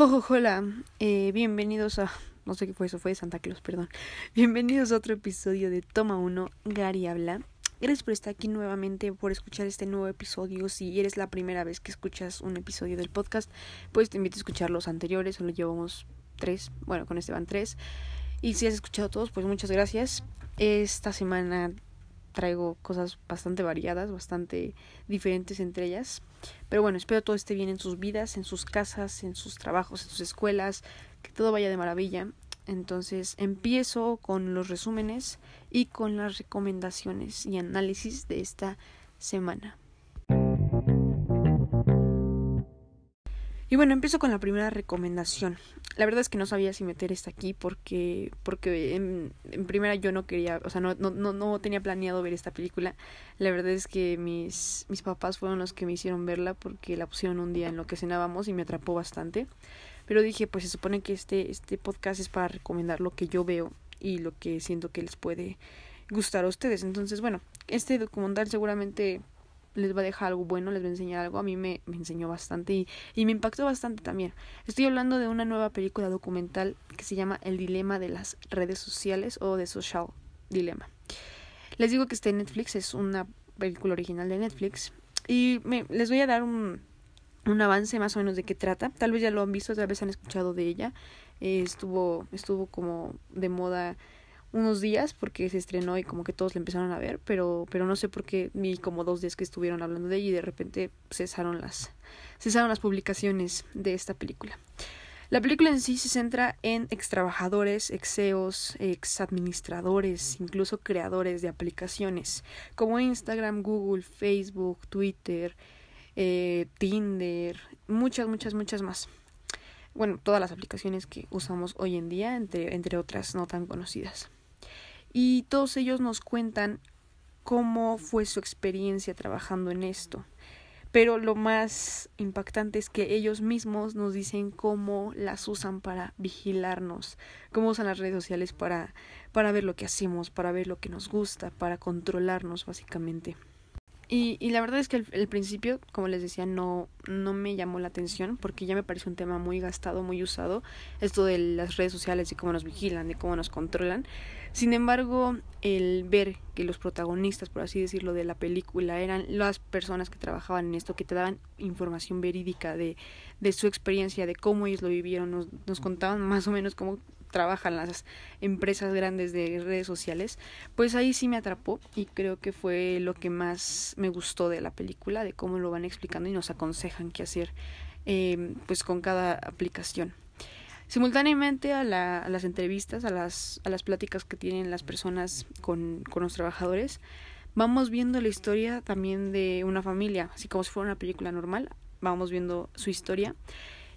hola, eh, bienvenidos a... No sé qué fue eso, fue de Santa Claus, perdón. Bienvenidos a otro episodio de Toma 1, Gary habla. Gracias por estar aquí nuevamente, por escuchar este nuevo episodio. Si eres la primera vez que escuchas un episodio del podcast, pues te invito a escuchar los anteriores, solo llevamos tres, bueno, con este van tres. Y si has escuchado todos, pues muchas gracias. Esta semana traigo cosas bastante variadas, bastante diferentes entre ellas. Pero bueno, espero todo esté bien en sus vidas, en sus casas, en sus trabajos, en sus escuelas, que todo vaya de maravilla. Entonces empiezo con los resúmenes y con las recomendaciones y análisis de esta semana. Y bueno, empiezo con la primera recomendación. La verdad es que no sabía si meter esta aquí porque, porque en, primera yo no quería, o sea, no, no, no, tenía planeado ver esta película. La verdad es que mis, mis papás fueron los que me hicieron verla porque la pusieron un día en lo que cenábamos y me atrapó bastante. Pero dije, pues se supone que este, este podcast es para recomendar lo que yo veo y lo que siento que les puede gustar a ustedes. Entonces, bueno, este documental seguramente les va a dejar algo bueno, les va a enseñar algo. A mí me, me enseñó bastante y, y, me impactó bastante también. Estoy hablando de una nueva película documental que se llama El dilema de las redes sociales o The Social Dilemma. Les digo que está en Netflix, es una película original de Netflix. Y me, les voy a dar un, un avance más o menos de qué trata. Tal vez ya lo han visto, tal vez han escuchado de ella. Eh, estuvo, estuvo como de moda unos días porque se estrenó y como que todos la empezaron a ver, pero, pero no sé por qué vi como dos días que estuvieron hablando de ella y de repente cesaron las, cesaron las publicaciones de esta película. La película en sí se centra en ex trabajadores, ex CEOs, ex administradores, incluso creadores de aplicaciones como Instagram, Google, Facebook, Twitter, eh, Tinder, muchas, muchas, muchas más. Bueno, todas las aplicaciones que usamos hoy en día, entre, entre otras no tan conocidas y todos ellos nos cuentan cómo fue su experiencia trabajando en esto. Pero lo más impactante es que ellos mismos nos dicen cómo las usan para vigilarnos, cómo usan las redes sociales para, para ver lo que hacemos, para ver lo que nos gusta, para controlarnos básicamente. Y, y la verdad es que el, principio, como les decía, no, no me llamó la atención porque ya me parece un tema muy gastado, muy usado, esto de las redes sociales y cómo nos vigilan, de cómo nos controlan. Sin embargo, el ver que los protagonistas, por así decirlo, de la película eran las personas que trabajaban en esto, que te daban información verídica de, de su experiencia, de cómo ellos lo vivieron, nos, nos contaban más o menos cómo trabajan las empresas grandes de redes sociales, pues ahí sí me atrapó y creo que fue lo que más me gustó de la película, de cómo lo van explicando y nos aconsejan qué hacer eh, pues con cada aplicación. Simultáneamente a, la, las entrevistas, a las, a las pláticas que tienen las personas con, con los trabajadores, vamos viendo la historia también de una familia, así como si fuera una película normal, vamos viendo su historia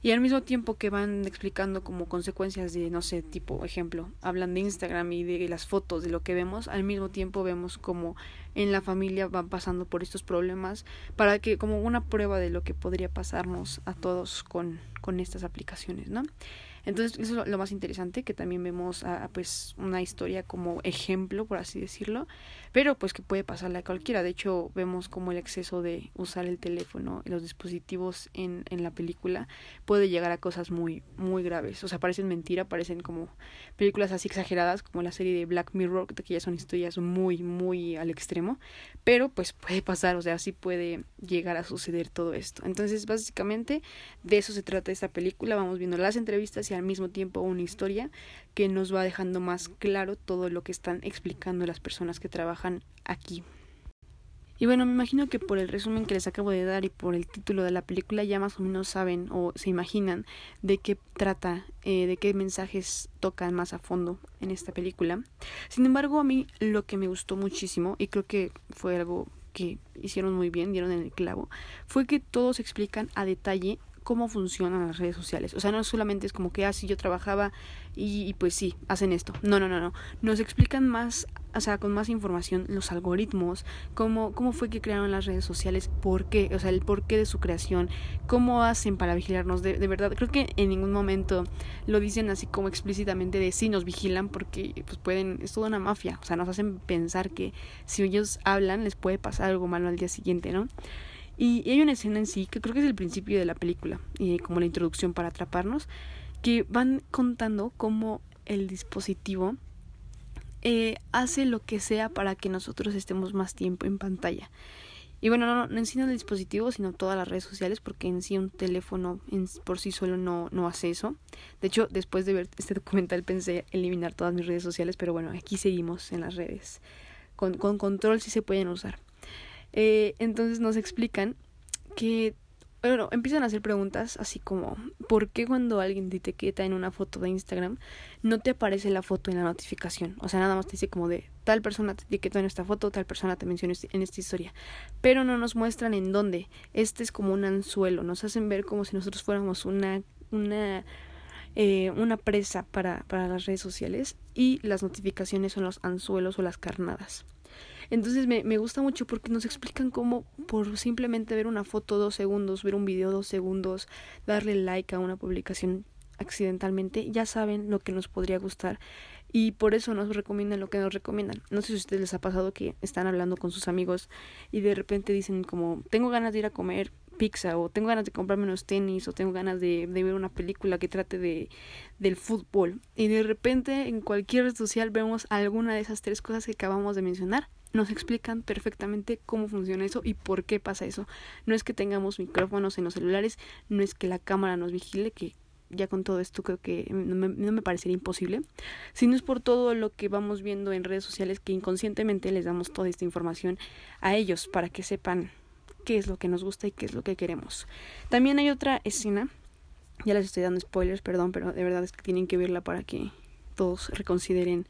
y al mismo tiempo que van explicando como consecuencias de, no sé, tipo ejemplo, hablan de Instagram y de las fotos, de lo que vemos, al mismo tiempo vemos como en la familia van pasando por estos problemas para que como una prueba de lo que podría pasarnos a todos con, con estas aplicaciones, ¿no? Entonces, eso es lo más interesante, que también vemos a, pues una historia como ejemplo, por así decirlo, pero pues que puede pasarle a cualquiera. De hecho, vemos como el exceso de usar el teléfono y los dispositivos en, en la película puede llegar a cosas muy, muy graves. O sea, parecen mentira, parecen como películas así exageradas, como la serie de Black Mirror, que ya son historias muy, muy al extremo, pero pues puede pasar, o sea, sí puede llegar a suceder todo esto. Entonces, básicamente, de eso se trata esta película. Vamos viendo las entrevistas al mismo tiempo una historia que nos va dejando más claro todo lo que están explicando las personas que trabajan aquí. Y bueno, me imagino que por el resumen que les acabo de dar y por el título de la película ya más o menos saben o se imaginan de qué trata, eh, de qué mensajes tocan más a fondo en esta película. Sin embargo, a mí lo que me gustó muchísimo y creo que fue algo que hicieron muy bien, dieron en el clavo, fue que todos explican a detalle cómo funcionan las redes sociales. O sea, no solamente es como que, así ah, yo trabajaba y, pues sí, hacen esto. No, no, no, no. Nos explican más, o sea, con más información los algoritmos, cómo, cómo fue que crearon las redes sociales, por qué, o sea, el porqué de su creación, cómo hacen para vigilarnos. De, de verdad, creo que en ningún momento lo dicen así como explícitamente de sí nos vigilan porque pues pueden, es toda una mafia. O sea, nos hacen pensar que si ellos hablan les puede pasar algo malo al día siguiente, ¿no? Y, hay una escena en sí, que creo que es el principio de la película, y como la introducción para atraparnos, que van contando cómo el dispositivo eh, hace lo que sea para que nosotros estemos más tiempo en pantalla. Y bueno, no, no en sí el dispositivo, sino todas las redes sociales, porque en sí un teléfono por sí solo no, no hace eso. De hecho, después de ver este documental pensé eliminar todas mis redes sociales, pero bueno, aquí seguimos en las redes. Con, con control sí se pueden usar. Eh, entonces nos explican que bueno, empiezan a hacer preguntas así como, ¿por qué cuando alguien te etiqueta en una foto de Instagram no te aparece la foto en la notificación? O sea, nada más te dice como de, tal persona te etiquetó en esta foto, tal persona te mencionó en esta historia. Pero no nos muestran en dónde. Este es como un anzuelo, nos hacen ver como si nosotros fuéramos una, una, eh, una presa para, para las redes sociales y las notificaciones son los anzuelos o las carnadas. Entonces me, me gusta mucho porque nos explican cómo por simplemente ver una foto dos segundos, ver un video dos segundos, darle like a una publicación accidentalmente, ya saben lo que nos podría gustar. Y por eso nos recomiendan lo que nos recomiendan. No sé si a ustedes les ha pasado que están hablando con sus amigos y de repente dicen como tengo ganas de ir a comer pizza o tengo ganas de comprarme unos tenis o tengo ganas de, de, ver una película que trate de del fútbol y de repente en cualquier red social vemos alguna de esas tres cosas que acabamos de mencionar nos explican perfectamente cómo funciona eso y por qué pasa eso. No es que tengamos micrófonos en los celulares, no es que la cámara nos vigile, que ya con todo esto creo que no me, no me parecería imposible, sino es por todo lo que vamos viendo en redes sociales que inconscientemente les damos toda esta información a ellos para que sepan qué es lo que nos gusta y qué es lo que queremos. También hay otra escena, ya les estoy dando spoilers, perdón, pero de verdad es que tienen que verla para que todos reconsideren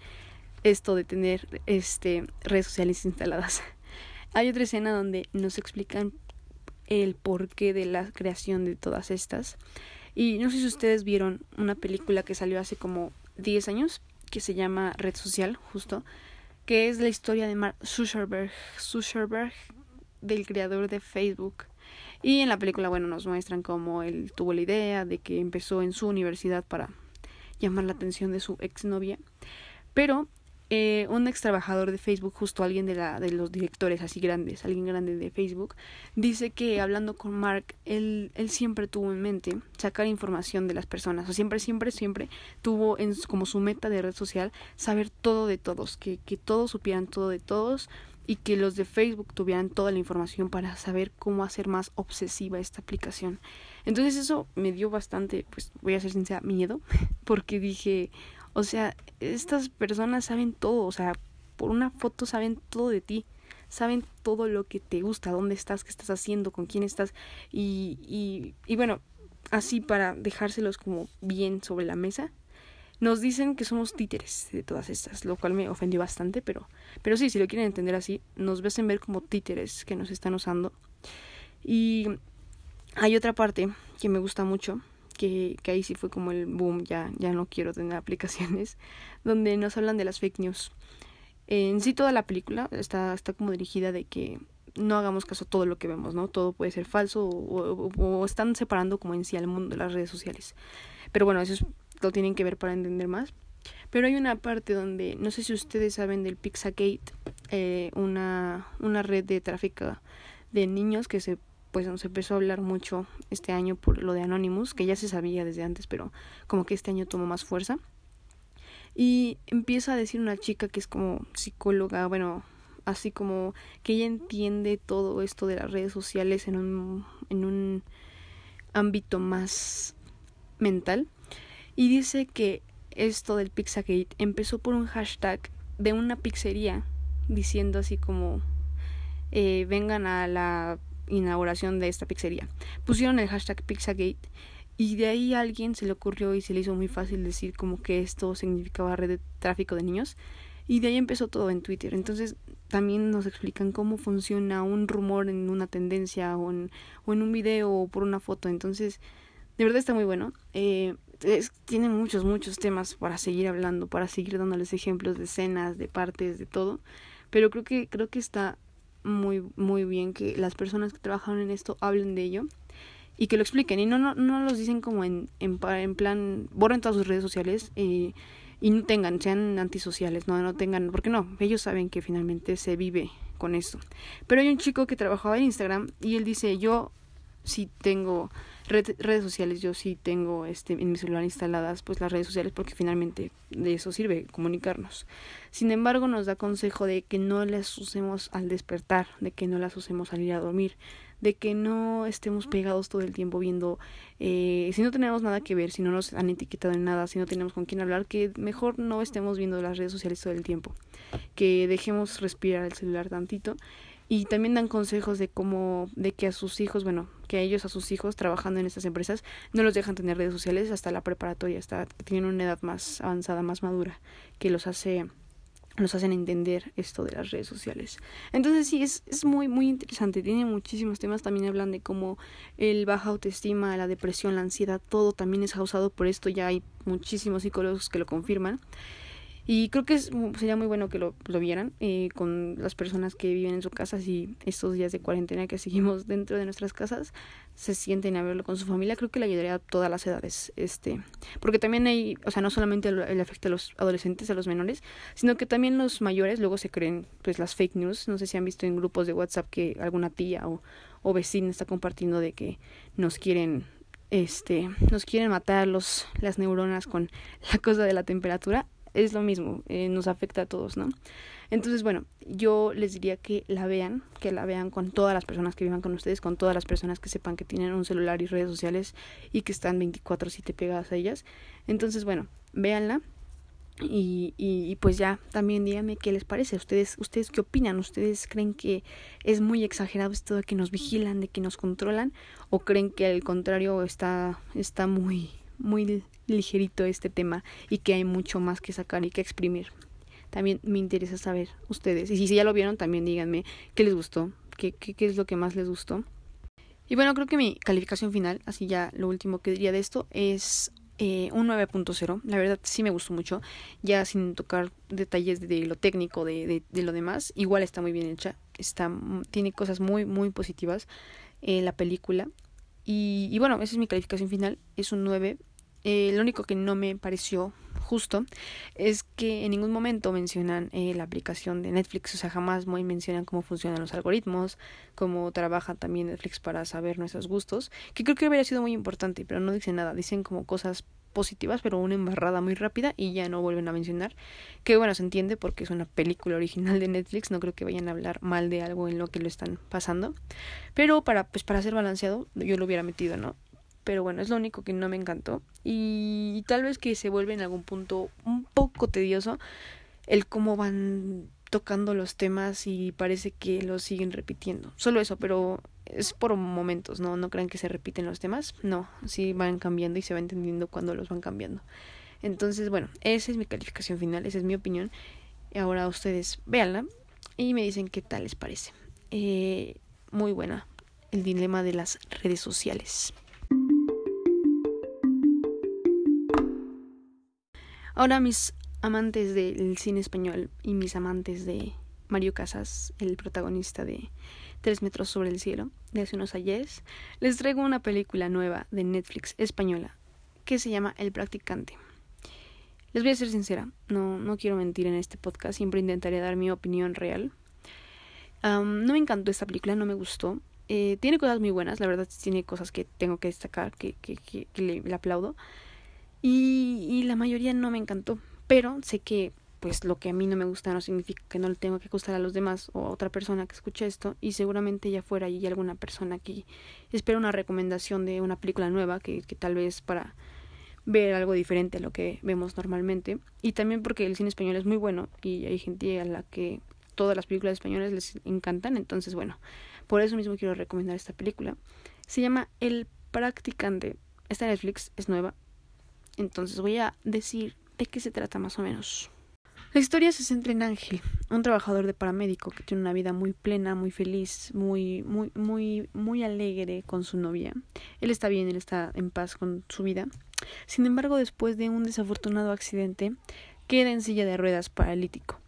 esto de tener este redes sociales instaladas. Hay otra escena donde nos explican el porqué de la creación de todas estas. Y no sé si ustedes vieron una película que salió hace como 10 años, que se llama Red Social, justo, que es la historia de Mark Zuckerberg, Zuckerberg del creador de Facebook. Y en la película, bueno, nos muestran cómo él tuvo la idea de que empezó en su universidad para llamar la atención de su exnovia. Pero eh, un ex trabajador de Facebook, justo alguien de, la, de los directores así grandes, alguien grande de Facebook, dice que hablando con Mark, él, él siempre tuvo en mente sacar información de las personas, o siempre, siempre, siempre tuvo en, como su meta de red social saber todo de todos, que, que todos supieran todo de todos y que los de Facebook tuvieran toda la información para saber cómo hacer más obsesiva esta aplicación. Entonces eso me dio bastante, pues voy a ser sincera, miedo, porque dije, o sea, estas personas saben todo, o sea, por una foto saben todo de ti, saben todo lo que te gusta, dónde estás, qué estás haciendo, con quién estás y, y, y bueno, así para dejárselos como bien sobre la mesa. Nos dicen que somos títeres de todas estas, lo cual me ofendió bastante, pero, pero sí, si lo quieren entender así, nos hacen ver como títeres que nos están usando. Y hay otra parte que me gusta mucho, que, que ahí sí fue como el boom, ya, ya no quiero tener aplicaciones, donde nos hablan de las fake news. En sí toda la película está, está como dirigida de que no hagamos caso a todo lo que vemos, ¿no? Todo puede ser falso o, están separando como en sí al mundo las redes sociales. Pero bueno, eso lo tienen que ver para entender más. Pero hay una parte donde, no sé si ustedes saben del Pixagate, eh, una, una red de tráfico de niños que se pues nos empezó a hablar mucho este año por lo de Anonymous, que ya se sabía desde antes, pero como que este año tomó más fuerza. Y empieza a decir una chica que es como psicóloga, bueno, así como que ella entiende todo esto de las redes sociales en un, en un ámbito más mental. Y dice que esto del Pixagate empezó por un hashtag de una pizzería diciendo así como eh, vengan a la inauguración de esta pizzería. Pusieron el hashtag Pizzagate y de ahí a alguien se le ocurrió y se le hizo muy fácil decir como que esto significaba red de tráfico de niños y de ahí empezó todo en Twitter. Entonces también nos explican cómo funciona un rumor en una tendencia o en, o en un video o por una foto. Entonces, de verdad está muy bueno. Eh, tiene muchos, muchos temas para seguir hablando, para seguir dándoles ejemplos de escenas, de partes, de todo. Pero creo que, creo que está muy, muy bien que las personas que trabajaron en esto hablen de ello y que lo expliquen. Y no, no, no los dicen como en, en, en plan, borren todas sus redes sociales y, y no tengan, sean antisociales, no, no tengan, porque no, ellos saben que finalmente se vive con esto. Pero hay un chico que trabajaba en Instagram y él dice, yo sí tengo redes sociales, yo sí tengo este, en mi celular instaladas pues las redes sociales porque finalmente de eso sirve comunicarnos. Sin embargo, nos da consejo de que no las usemos al despertar, de que no las usemos al ir a dormir, de que no estemos pegados todo el tiempo viendo, eh, si no tenemos nada que ver, si no nos han etiquetado en nada, si no tenemos con quién hablar, que mejor no estemos viendo las redes sociales todo el tiempo, que dejemos respirar el celular tantito y también dan consejos de cómo, de que a sus hijos, bueno, que a ellos, a sus hijos, trabajando en estas empresas, no los dejan tener redes sociales hasta la preparatoria, hasta que tienen una edad más avanzada, más madura, que los hace nos hacen entender esto de las redes sociales. Entonces sí, es, es muy, muy interesante. Tiene muchísimos temas. También hablan de cómo el baja autoestima, la depresión, la ansiedad, todo también es causado por esto. Ya hay muchísimos psicólogos que lo confirman. Y creo que es, sería muy bueno que lo, lo vieran eh, con las personas que viven en su casa y estos días de cuarentena que seguimos dentro de nuestras casas se sienten a verlo con su familia. Creo que le ayudaría a todas las edades. este Porque también hay, o sea, no solamente el afecta a los adolescentes, a los menores, sino que también los mayores luego se creen pues las fake news. No sé si han visto en grupos de WhatsApp que alguna tía o, o vecina está compartiendo de que nos quieren este nos quieren matar los las neuronas con la cosa de la temperatura es lo mismo, eh, nos afecta a todos, ¿no? Entonces, bueno, yo les diría que la vean, que la vean con todas las personas que vivan con ustedes, con todas las personas que sepan que tienen un celular y redes sociales y que están 24/7 pegadas a ellas. Entonces, bueno, véanla y, y, pues ya también díganme qué les parece. ¿Ustedes, ¿Ustedes qué opinan? ¿Ustedes creen que es muy exagerado esto de que nos vigilan, de que nos controlan? ¿O creen que al contrario está, está muy, muy ligerito este tema y que hay mucho más que sacar y que exprimir. También me interesa saber ustedes. Y si ya lo vieron, también díganme qué les gustó, qué, qué, qué es lo que más les gustó. Y bueno, creo que mi calificación final, así ya lo último que diría de esto, es eh, un 9.0. La verdad sí me gustó mucho, ya sin tocar detalles de lo técnico, de, de, lo demás. Igual está muy bien hecha, está, tiene cosas muy, muy positivas en la película. Y, y bueno, esa es mi calificación final, es un 9 eh, lo único que no me pareció justo es que en ningún momento mencionan eh, la aplicación de Netflix, o sea, jamás muy mencionan cómo funcionan los algoritmos, cómo trabaja también Netflix para saber nuestros gustos, que creo que hubiera sido muy importante, pero no dicen nada, dicen como cosas positivas, pero una embarrada muy rápida y ya no vuelven a mencionar, que bueno, se entiende porque es una película original de Netflix, no creo que vayan a hablar mal de algo en lo que lo están pasando, pero para pues para ser balanceado yo lo hubiera metido, ¿no? Pero bueno, es lo único que no me encantó. Y tal vez que se vuelve en algún punto un poco tedioso el cómo van tocando los temas y parece que los siguen repitiendo. Solo eso, pero es por momentos, ¿no? No crean que se repiten los temas. No, sí van cambiando y se va entendiendo cuando los van cambiando. Entonces, bueno, esa es mi calificación final, esa es mi opinión. Ahora ustedes véanla y me dicen qué tal les parece. Eh, muy buena el dilema de las redes sociales. Ahora mis amantes del cine español y mis amantes de Mario Casas, el protagonista de Tres metros sobre el cielo, de hace unos ayeres, les traigo una película nueva de Netflix española que se llama El practicante. Les voy a ser sincera, no, no quiero mentir en este podcast, siempre intentaré dar mi opinión real. no me encantó esta película, no me gustó. Eh, tiene cosas muy buenas, la verdad tiene cosas que tengo que destacar, que, que, que, le, le aplaudo y, y la mayoría no me encantó, pero sé que pues lo que a mí no me gusta no significa que no le tengo que gustar a los demás o a otra persona que escuche esto y seguramente ya fuera y alguna persona que espera una recomendación de una película nueva que, que tal vez para ver algo diferente a lo que vemos normalmente. Y también porque el cine español es muy bueno y hay gente a la que todas las películas españolas les encantan entonces bueno por eso mismo quiero recomendar esta película. Se llama El practicante. Está en Netflix es nueva entonces voy a decir de qué se trata más o menos. La historia se centra en Ángel, un trabajador de paramédico que tiene una vida muy plena, muy feliz, muy, muy, muy, muy alegre con su novia. Él está bien, él está en paz con su vida. Sin embargo, después de un desafortunado accidente, queda en silla de ruedas paralítico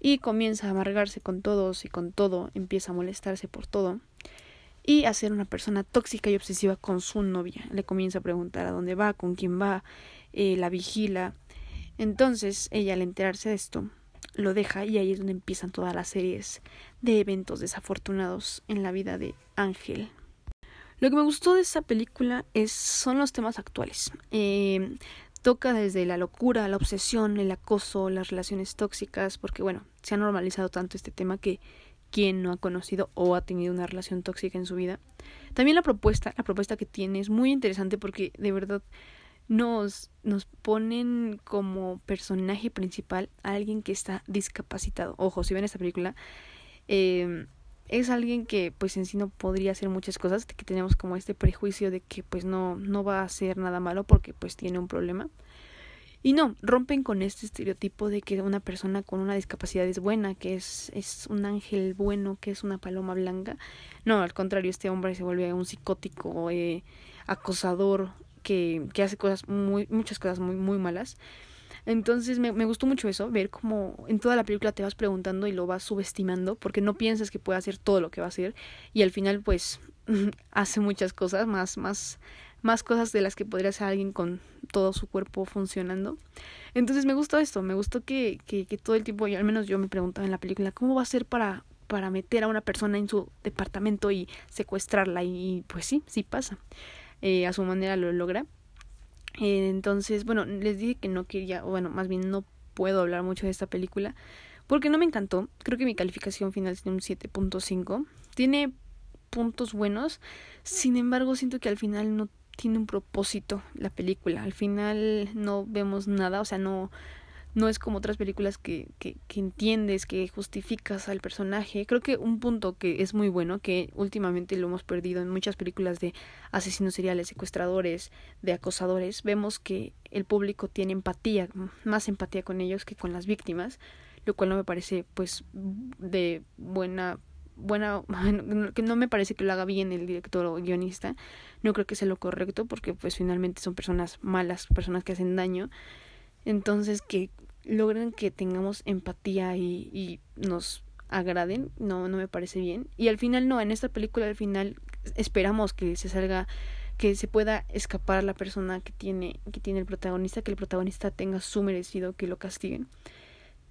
y comienza a amargarse con todos y con todo, empieza a molestarse por todo y a ser una persona tóxica y obsesiva con su novia. Le comienza a preguntar a dónde va, con quién va, eh, la vigila. Entonces, ella al enterarse de esto, lo deja y ahí es donde empiezan todas las series de eventos desafortunados en la vida de Ángel. Lo que me gustó de esta película es, son los temas actuales. Eh, toca desde la locura, la obsesión, el acoso, las relaciones tóxicas, porque bueno, se ha normalizado tanto este tema que quien no ha conocido o ha tenido una relación tóxica en su vida. También la propuesta, la propuesta que tiene es muy interesante porque de verdad nos, nos ponen como personaje principal a alguien que está discapacitado. Ojo, si ven esta película, eh, es alguien que pues en sí no podría hacer muchas cosas, que tenemos como este prejuicio de que pues no, no va a hacer nada malo porque pues tiene un problema. Y no, rompen con este estereotipo de que una persona con una discapacidad es buena, que es, es un ángel bueno, que es una paloma blanca. No, al contrario, este hombre se vuelve un psicótico, eh, acosador, que, que hace cosas muy, muchas cosas muy, muy malas. Entonces me, me, gustó mucho eso, ver cómo en toda la película te vas preguntando y lo vas subestimando, porque no piensas que puede hacer todo lo que va a hacer, y al final pues hace muchas cosas, más, más, más cosas de las que podría hacer alguien con todo su cuerpo funcionando. Entonces me gustó esto, me gustó que, que, que todo el tiempo, yo, al menos yo me preguntaba en la película, ¿cómo va a ser para, para meter a una persona en su departamento y secuestrarla? Y pues sí, sí pasa. Eh, a su manera lo logra. Eh, entonces, bueno, les dije que no quería, bueno, más bien no puedo hablar mucho de esta película porque no me encantó. Creo que mi calificación final tiene un 7.5. Tiene puntos buenos, sin embargo, siento que al final no tiene un propósito la película. Al final no vemos nada, o sea, no no es como otras películas que, que, que, entiendes, que justificas al personaje. Creo que un punto que es muy bueno, que últimamente lo hemos perdido en muchas películas de asesinos seriales, secuestradores, de acosadores, vemos que el público tiene empatía, más empatía con ellos que con las víctimas, lo cual no me parece pues de buena buena que no me parece que lo haga bien el director o guionista no creo que sea lo correcto porque pues finalmente son personas malas personas que hacen daño entonces que logren que tengamos empatía y, y nos agraden, no, no me parece bien. Y al final no, en esta película al final esperamos que se salga, que se pueda escapar la persona que tiene, que tiene el protagonista, que el protagonista tenga su merecido, que lo castiguen.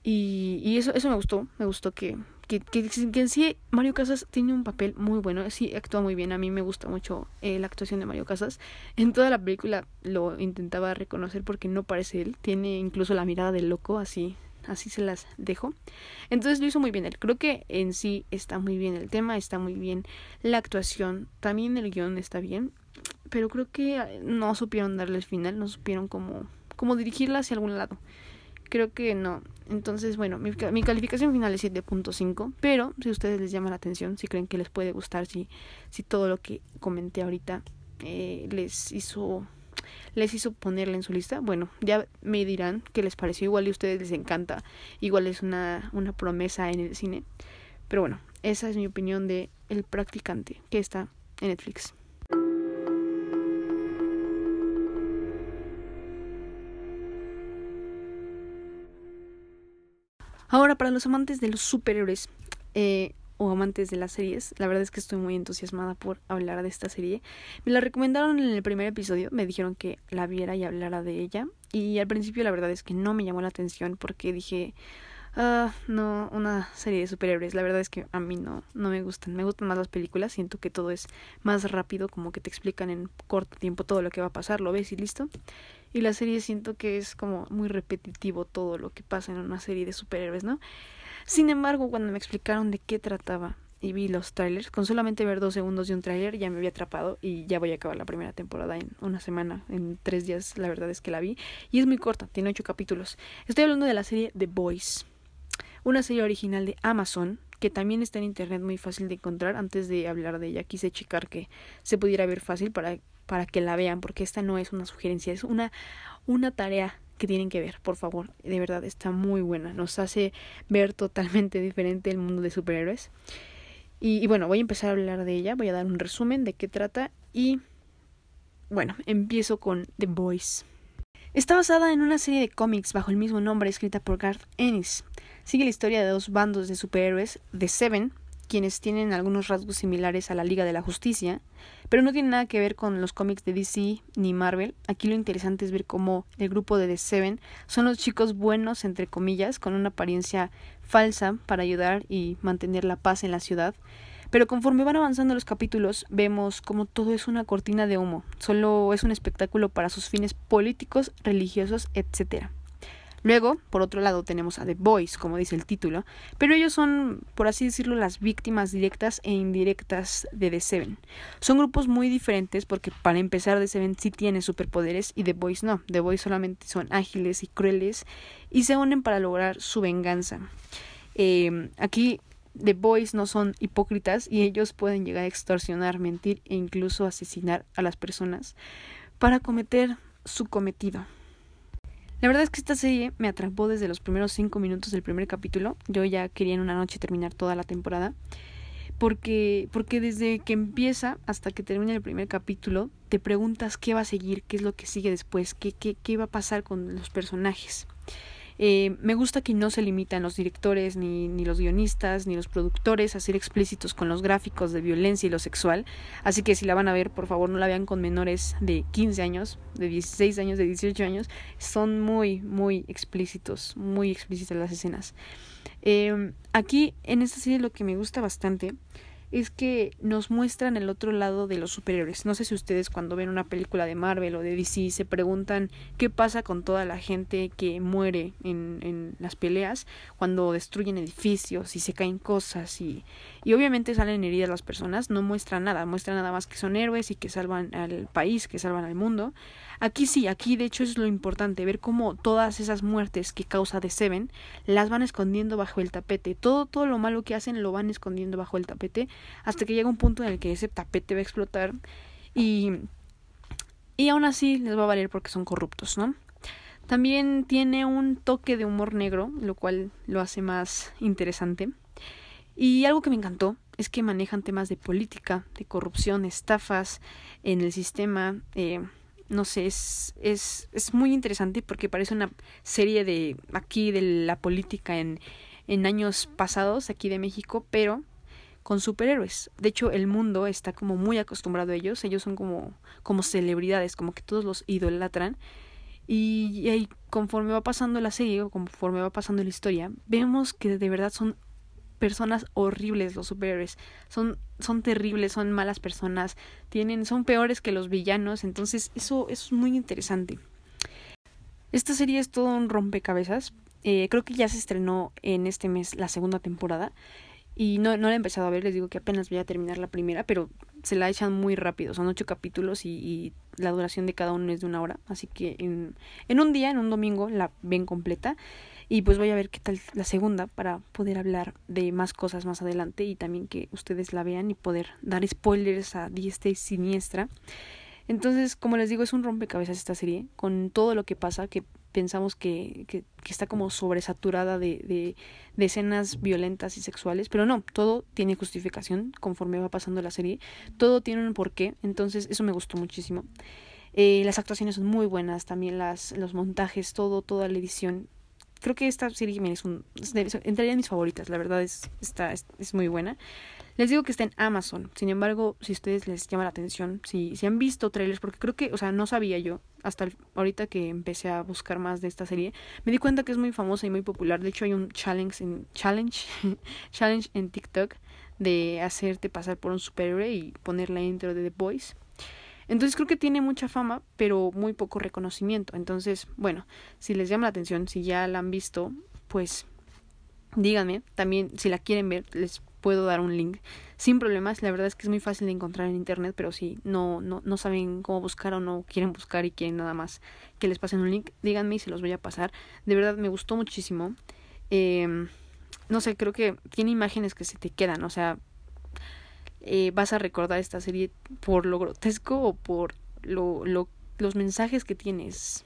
Y, y eso, eso me gustó, me gustó que, que, que, que, en sí Mario Casas tiene un papel muy bueno, sí actúa muy bien, a mí me gusta mucho eh, la actuación de Mario Casas. En toda la película lo intentaba reconocer porque no parece él, tiene incluso la mirada del loco, así así se las dejo. Entonces lo hizo muy bien él. Creo que en sí está muy bien el tema, está muy bien la actuación, también el guion está bien, pero creo que no supieron darle el final, no supieron cómo, cómo dirigirla hacia algún lado creo que no. Entonces, bueno, mi, mi calificación final es 7.5, pero si a ustedes les llama la atención, si creen que les puede gustar, si, si todo lo que comenté ahorita eh, les hizo les hizo ponerla en su lista, bueno, ya me dirán qué les pareció, igual y a ustedes les encanta, igual es una, una promesa en el cine, pero bueno, esa es mi opinión de El practicante, que está en Netflix. Ahora, para los amantes de los superhéroes eh, o amantes de las series, la verdad es que estoy muy entusiasmada por hablar de esta serie. Me la recomendaron en el primer episodio, me dijeron que la viera y hablara de ella. Y al principio la verdad es que no me llamó la atención porque dije, ah, no, una serie de superhéroes. La verdad es que a mí no, no me gustan. Me gustan más las películas, siento que todo es más rápido, como que te explican en corto tiempo todo lo que va a pasar, lo ves y listo. Y la serie siento que es como muy repetitivo todo lo que pasa en una serie de superhéroes, ¿no? Sin embargo, cuando me explicaron de qué trataba y vi los trailers, con solamente ver dos segundos de un tráiler ya me había atrapado y ya voy a acabar la primera temporada en una semana, en tres días, la verdad es que la vi. Y es muy corta, tiene ocho capítulos. Estoy hablando de la serie The Boys, una serie original de Amazon que también está en internet muy fácil de encontrar. Antes de hablar de ella quise checar que se pudiera ver fácil para para que la vean, porque esta no es una sugerencia, es una, una tarea que tienen que ver, por favor. De verdad, está muy buena. Nos hace ver totalmente diferente el mundo de superhéroes. Y, y, bueno, voy a empezar a hablar de ella, voy a dar un resumen de qué trata y bueno, empiezo con The Boys. Está basada en una serie de cómics bajo el mismo nombre escrita por Garth Ennis. Sigue la historia de dos bandos de superhéroes, The Seven, quienes tienen algunos rasgos similares a la Liga de la Justicia, pero no tienen nada que ver con los cómics de DC ni Marvel. Aquí lo interesante es ver cómo el grupo de The Seven son los chicos buenos, entre comillas, con una apariencia falsa para ayudar y mantener la paz en la ciudad. Pero conforme van avanzando los capítulos, vemos como todo es una cortina de humo, solo es un espectáculo para sus fines políticos, religiosos, etc. Luego, por otro lado, tenemos a The Boys, como dice el título, pero ellos son, por así decirlo, las víctimas directas e indirectas de The Seven. Son grupos muy diferentes porque para empezar The Seven sí tiene superpoderes y The Boys no. The Boys solamente son ágiles y crueles y se unen para lograr su venganza. Eh, aquí The Boys no son hipócritas y ellos pueden llegar a extorsionar, mentir e incluso asesinar a las personas para cometer su cometido. La verdad es que esta serie me atrapó desde los primeros cinco minutos del primer capítulo. Yo ya quería en una noche terminar toda la temporada. Porque, porque desde que empieza hasta que termina el primer capítulo, te preguntas qué va a seguir, qué es lo que sigue después, qué, qué, qué va a pasar con los personajes. Eh, me gusta que no se limitan los directores, ni, ni los guionistas, ni los productores a ser explícitos con los gráficos de violencia y lo sexual. Así que si la van a ver, por favor no la vean con menores de 15 años, de 16 años, de 18 años. Son muy, muy explícitos, muy explícitas las escenas. Eh, aquí en esta serie lo que me gusta bastante es que nos muestran el otro lado de los superhéroes. No sé si ustedes cuando ven una película de Marvel o de DC se preguntan qué pasa con toda la gente que muere en, en las peleas cuando destruyen edificios y se caen cosas y, y obviamente salen heridas las personas, no muestran nada, muestran nada más que son héroes y que salvan al país, que salvan al mundo. Aquí sí, aquí de hecho es lo importante, ver cómo todas esas muertes que causa The Seven las van escondiendo bajo el tapete. Todo, todo lo malo que hacen lo van escondiendo bajo el tapete hasta que llega un punto en el que ese tapete va a explotar y, y aún así les va a valer porque son corruptos, ¿no? También tiene un toque de humor negro, lo cual lo hace más interesante. Y algo que me encantó es que manejan temas de política, de corrupción, estafas en el sistema. Eh, no sé, es, es, es muy interesante porque parece una serie de aquí de la política en, en años pasados, aquí de México, pero con superhéroes. De hecho, el mundo está como muy acostumbrado a ellos. Ellos son como, como celebridades, como que todos los idolatran. Y, y conforme va pasando la serie, o conforme va pasando la historia, vemos que de verdad son personas horribles los superhéroes. Son, son terribles, son malas personas, tienen, son peores que los villanos. Entonces, eso, es muy interesante. Esta serie es todo un rompecabezas. Eh, creo que ya se estrenó en este mes la segunda temporada. Y no, no la he empezado a ver, les digo que apenas voy a terminar la primera, pero se la echan muy rápido, son ocho capítulos y, y la duración de cada uno es de una hora, así que en, en un día, en un domingo, la ven completa y pues voy a ver qué tal la segunda para poder hablar de más cosas más adelante y también que ustedes la vean y poder dar spoilers a diestra y siniestra. Entonces, como les digo, es un rompecabezas esta serie, con todo lo que pasa, que pensamos que, que, está como sobresaturada de, de, de, escenas violentas y sexuales, pero no, todo tiene justificación conforme va pasando la serie, todo tiene un porqué, entonces eso me gustó muchísimo. Eh, las actuaciones son muy buenas, también las, los montajes, todo, toda la edición. Creo que esta serie es un, entraría en mis favoritas, la verdad es, está, es, es muy buena. Les digo que está en Amazon. Sin embargo, si a ustedes les llama la atención, si, si han visto trailers, porque creo que, o sea, no sabía yo, hasta ahorita que empecé a buscar más de esta serie, me di cuenta que es muy famosa y muy popular. De hecho, hay un challenge en, challenge, challenge en TikTok de hacerte pasar por un superhéroe y poner la intro de The Boys. Entonces creo que tiene mucha fama, pero muy poco reconocimiento. Entonces, bueno, si les llama la atención, si ya la han visto, pues díganme. También, si la quieren ver, les puedo dar un link sin problemas. La verdad es que es muy fácil de encontrar en internet, pero si no, no, no saben cómo buscar o no quieren buscar y quieren nada más que les pasen un link, díganme y se los voy a pasar. De verdad me gustó muchísimo. Eh, no sé, creo que tiene imágenes que se te quedan, o sea, eh, vas a recordar esta serie por lo grotesco o por lo, lo, los mensajes que tienes.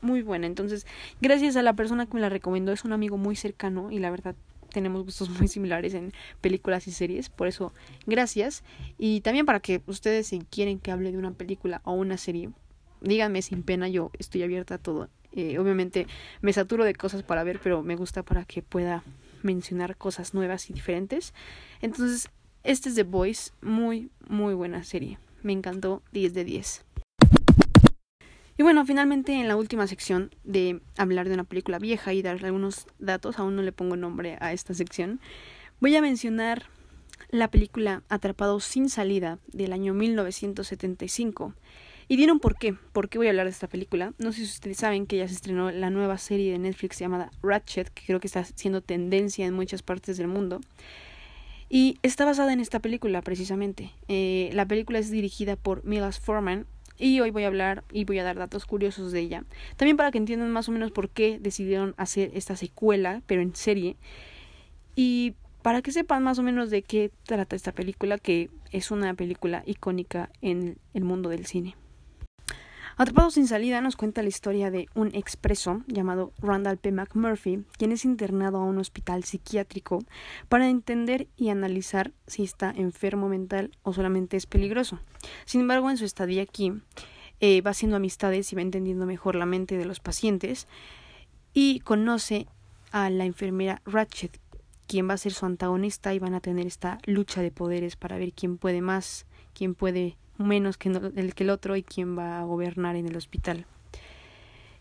Muy buena. Entonces, gracias a la persona que me la recomendó, es un amigo muy cercano y la verdad tenemos gustos muy similares en películas y series, por eso gracias. Y también para que ustedes si quieren que hable de una película o una serie, díganme sin pena, yo estoy abierta a todo. Eh, obviamente me saturo de cosas para ver, pero me gusta para que pueda mencionar cosas nuevas y diferentes. Entonces, este es The Voice, muy, muy buena serie. Me encantó 10 de 10. Y bueno, finalmente en la última sección de hablar de una película vieja y dar algunos datos, aún no le pongo nombre a esta sección, voy a mencionar la película Atrapado sin salida del año 1975. Y dieron por qué, por qué voy a hablar de esta película. No sé si ustedes saben que ya se estrenó la nueva serie de Netflix llamada Ratchet, que creo que está siendo tendencia en muchas partes del mundo. Y está basada en esta película precisamente. Eh, la película es dirigida por Milas Forman y hoy voy a hablar y voy a dar datos curiosos de ella. También para que entiendan más o menos por qué decidieron hacer esta secuela, pero en serie. Y para que sepan más o menos de qué trata esta película, que es una película icónica en el mundo del cine. Atrapado sin salida nos cuenta la historia de un expreso llamado Randall P. McMurphy, quien es internado a un hospital psiquiátrico para entender y analizar si está enfermo mental o solamente es peligroso. Sin embargo, en su estadía aquí, eh, va haciendo amistades y va entendiendo mejor la mente de los pacientes y conoce a la enfermera Ratchet, quien va a ser su antagonista y van a tener esta lucha de poderes para ver quién puede más, quién puede menos que el que el otro y quién va a gobernar en el hospital.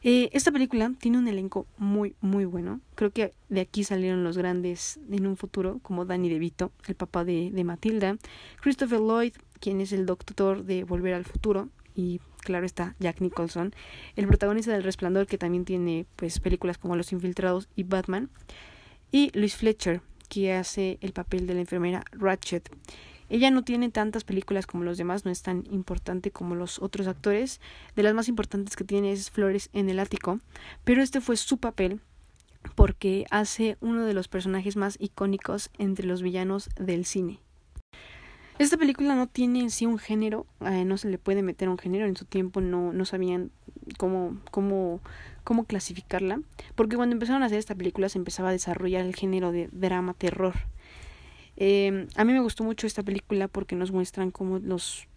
Eh, esta película tiene un elenco muy, muy bueno. Creo que de aquí salieron los grandes en un futuro, como Danny DeVito, el papá de, Matilda, Christopher Lloyd, quien es el doctor de Volver al Futuro, y claro está Jack Nicholson, el protagonista del Resplandor, que también tiene pues películas como Los Infiltrados y Batman, y Luis Fletcher, que hace el papel de la enfermera Ratchet. Ella no tiene tantas películas como los demás, no es tan importante como los otros actores. De las más importantes que tiene es Flores en el ático, pero este fue su papel porque hace uno de los personajes más icónicos entre los villanos del cine. Esta película no tiene en sí un género, eh, no se le puede meter un género, en su tiempo no, no sabían cómo, cómo, cómo clasificarla, porque cuando empezaron a hacer esta película se empezaba a desarrollar el género de drama terror. Eh, a mí me gustó mucho esta película porque nos muestran cómo los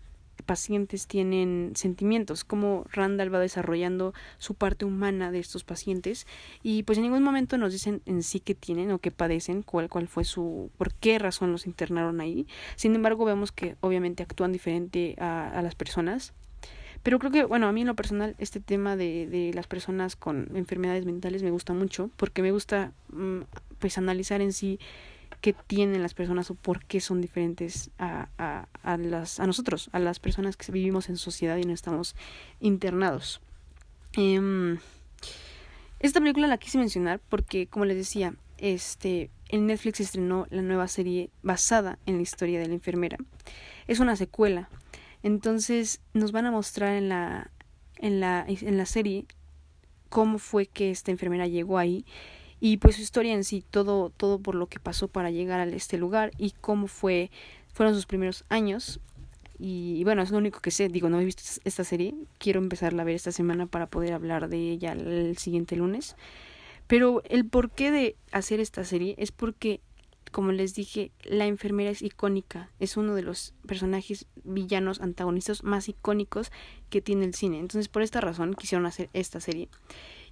pacientes tienen sentimientos, cómo Randall va desarrollando su parte humana de estos pacientes y pues en ningún momento nos dicen en sí que tienen o que padecen, cuál, cuál fue su, por qué razón los internaron ahí. Sin embargo, vemos que obviamente actúan diferente a, a las personas. Pero creo que, bueno, a mí en lo personal este tema de, de las personas con enfermedades mentales me gusta mucho porque me gusta mm, pues analizar en sí qué tienen las personas o por qué son diferentes a, a, a, las, a nosotros, a las personas que vivimos en sociedad y no estamos internados. Eh, esta película la quise mencionar porque, como les decía, este, en Netflix estrenó la nueva serie basada en la historia de la enfermera. Es una secuela. Entonces nos van a mostrar en la, en la, en la serie cómo fue que esta enfermera llegó ahí y pues su historia en sí, todo, todo por lo que pasó para llegar a este lugar y cómo fue, fueron sus primeros años. Y, bueno, es lo único que sé, digo, no he visto esta serie, quiero empezarla a ver esta semana para poder hablar de ella el siguiente lunes. Pero el porqué de hacer esta serie es porque, como les dije, la enfermera es icónica, es uno de los personajes villanos antagonistas más icónicos que tiene el cine. Entonces, por esta razón quisieron hacer esta serie.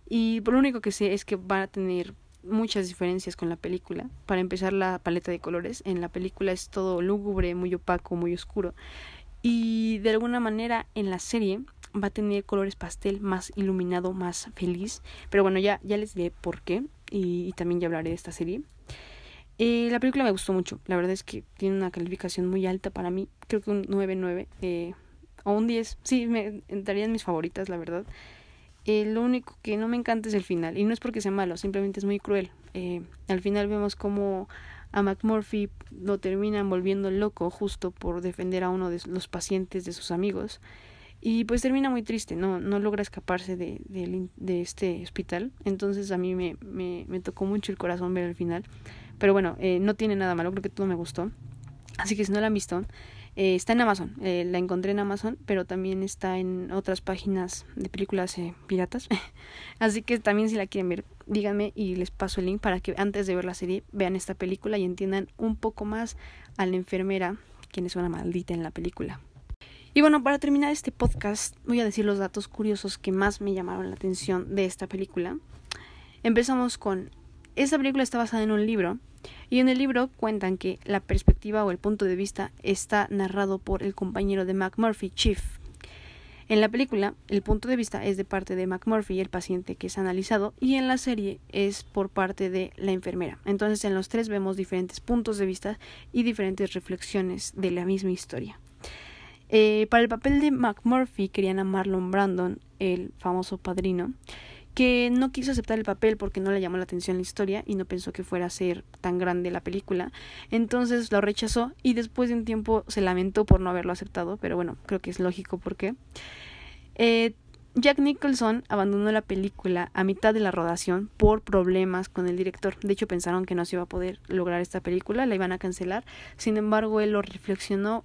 Y por lo único que sé es que van a tener muchas diferencias con la película. Para empezar, la paleta de colores. En la película es todo lúgubre, muy opaco, muy oscuro. Y de alguna manera en la serie va a tener colores pastel más iluminado, más feliz. Pero bueno, ya, ya les diré por qué. Y, también ya hablaré de esta serie. Eh, la película me gustó mucho. La verdad es que tiene una calificación muy alta para mí. Creo que un 9-9 eh, o un 10. Sí, me entraría en mis favoritas, la verdad. Lo único que no me encanta es el final. Y no es porque sea malo, simplemente es muy cruel. Eh, al final vemos como a McMurphy lo terminan volviendo loco justo por defender a uno de los pacientes de sus amigos. Y pues termina muy triste, no, no logra escaparse de, de, este hospital. Entonces a mí me, me, me, tocó mucho el corazón ver el final. Pero bueno, eh, no tiene nada malo, creo que todo me gustó. Así que si no la han visto, eh, está en Amazon, eh, la encontré en Amazon, pero también está en otras páginas de películas eh, piratas. Así que también si la quieren ver, díganme y les paso el link para que antes de ver la serie vean esta película y entiendan un poco más a la enfermera, quien es una maldita en la película. Y bueno, para terminar este podcast, voy a decir los datos curiosos que más me llamaron la atención de esta película. Empezamos con esta película está basada en un libro y en el libro cuentan que la perspectiva o el punto de vista está narrado por el compañero de McMurphy, Chief. En la película, el punto de vista es de parte de McMurphy, el paciente que es analizado, y en la serie es por parte de la enfermera. Entonces, en los tres vemos diferentes puntos de vista y diferentes reflexiones de la misma historia. Eh, para el papel de McMurphy querían a Marlon Brandon, el famoso padrino, que no quiso aceptar el papel porque no le llamó la atención la historia y no pensó que fuera a ser tan grande la película. Entonces lo rechazó y después de un tiempo se lamentó por no haberlo aceptado, pero bueno, creo que es lógico porque eh, Jack Nicholson abandonó la película a mitad de la rodación por problemas con el director. De hecho, pensaron que no se iba a poder lograr esta película, la iban a cancelar. Sin embargo, él lo reflexionó,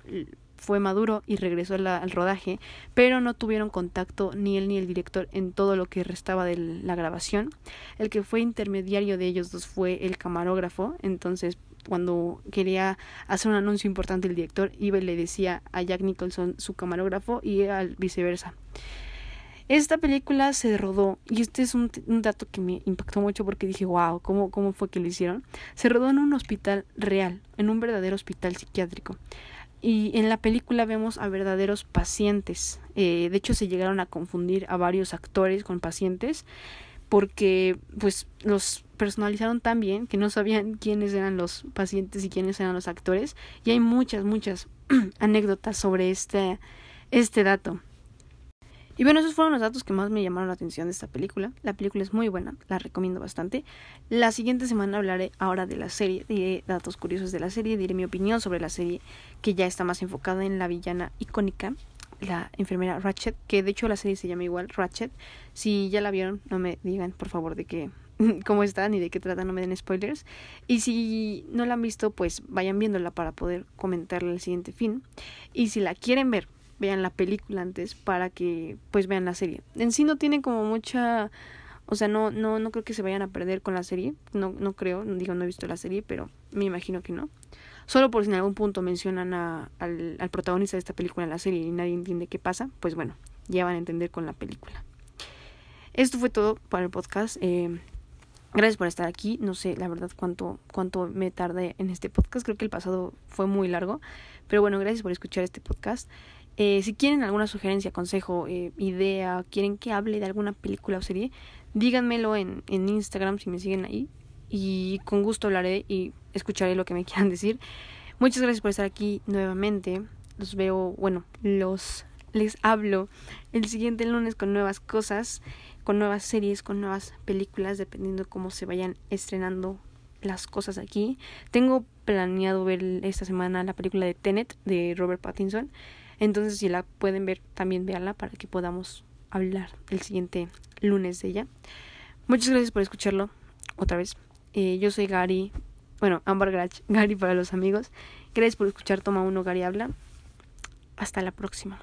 fue maduro y regresó al rodaje, pero no tuvieron contacto ni él ni el director en todo lo que restaba de la grabación. El que fue intermediario de ellos dos fue el camarógrafo, entonces cuando quería hacer un anuncio importante el director iba y le decía a Jack Nicholson su camarógrafo y al viceversa. Esta película se rodó, y este es un, un, dato que me impactó mucho porque dije, wow, ¿cómo, ¿cómo fue que lo hicieron? Se rodó en un hospital real, en un verdadero hospital psiquiátrico. Y en la película vemos a verdaderos pacientes. Eh, de hecho, se llegaron a confundir a varios actores con pacientes porque pues los personalizaron tan bien que no sabían quiénes eran los pacientes y quiénes eran los actores. Y hay muchas, muchas anécdotas sobre este, este dato. Y bueno, esos fueron los datos que más me llamaron la atención de esta película. La película es muy buena, la recomiendo bastante. La siguiente semana hablaré ahora de la serie, diré datos curiosos de la serie, diré mi opinión sobre la serie que ya está más enfocada en la villana icónica, la enfermera Ratchet, que de hecho la serie se llama igual Ratchet. Si ya la vieron, no me digan por favor de qué cómo está ni de qué trata, no me den spoilers. Y si no la han visto, pues vayan viéndola para poder comentarle el siguiente fin. Y si la quieren ver vean la película antes para que pues vean la serie. En sí no tiene como mucha o sea, no no no creo que se vayan a perder con la serie, no no creo, digo no he visto la serie, pero me imagino que no. Solo por si en algún punto mencionan a, al, al protagonista de esta película en la serie y nadie entiende qué pasa, pues bueno, ya van a entender con la película. Esto fue todo para el podcast. Eh, Gracias por estar aquí. No sé, la verdad, cuánto, cuánto me tardé en este podcast. Creo que el pasado fue muy largo. Pero bueno, gracias por escuchar este podcast. Eh, si quieren alguna sugerencia, consejo, eh, idea, quieren que hable de alguna película o serie, díganmelo en, en Instagram si me siguen ahí. Y con gusto hablaré y escucharé lo que me quieran decir. Muchas gracias por estar aquí nuevamente. Los veo, bueno, los les hablo el siguiente lunes con nuevas cosas, con nuevas series, con nuevas películas, dependiendo cómo se vayan estrenando las cosas aquí. Tengo planeado ver esta semana la película de Tenet de Robert Pattinson. Entonces, si la pueden ver, también véanla para que podamos hablar el siguiente lunes de ella. Muchas gracias por escucharlo otra vez. Eh, yo soy Gary, bueno, Amber Grach, Gary para los amigos. Gracias por escuchar Toma Uno, Gary Habla. Hasta la próxima.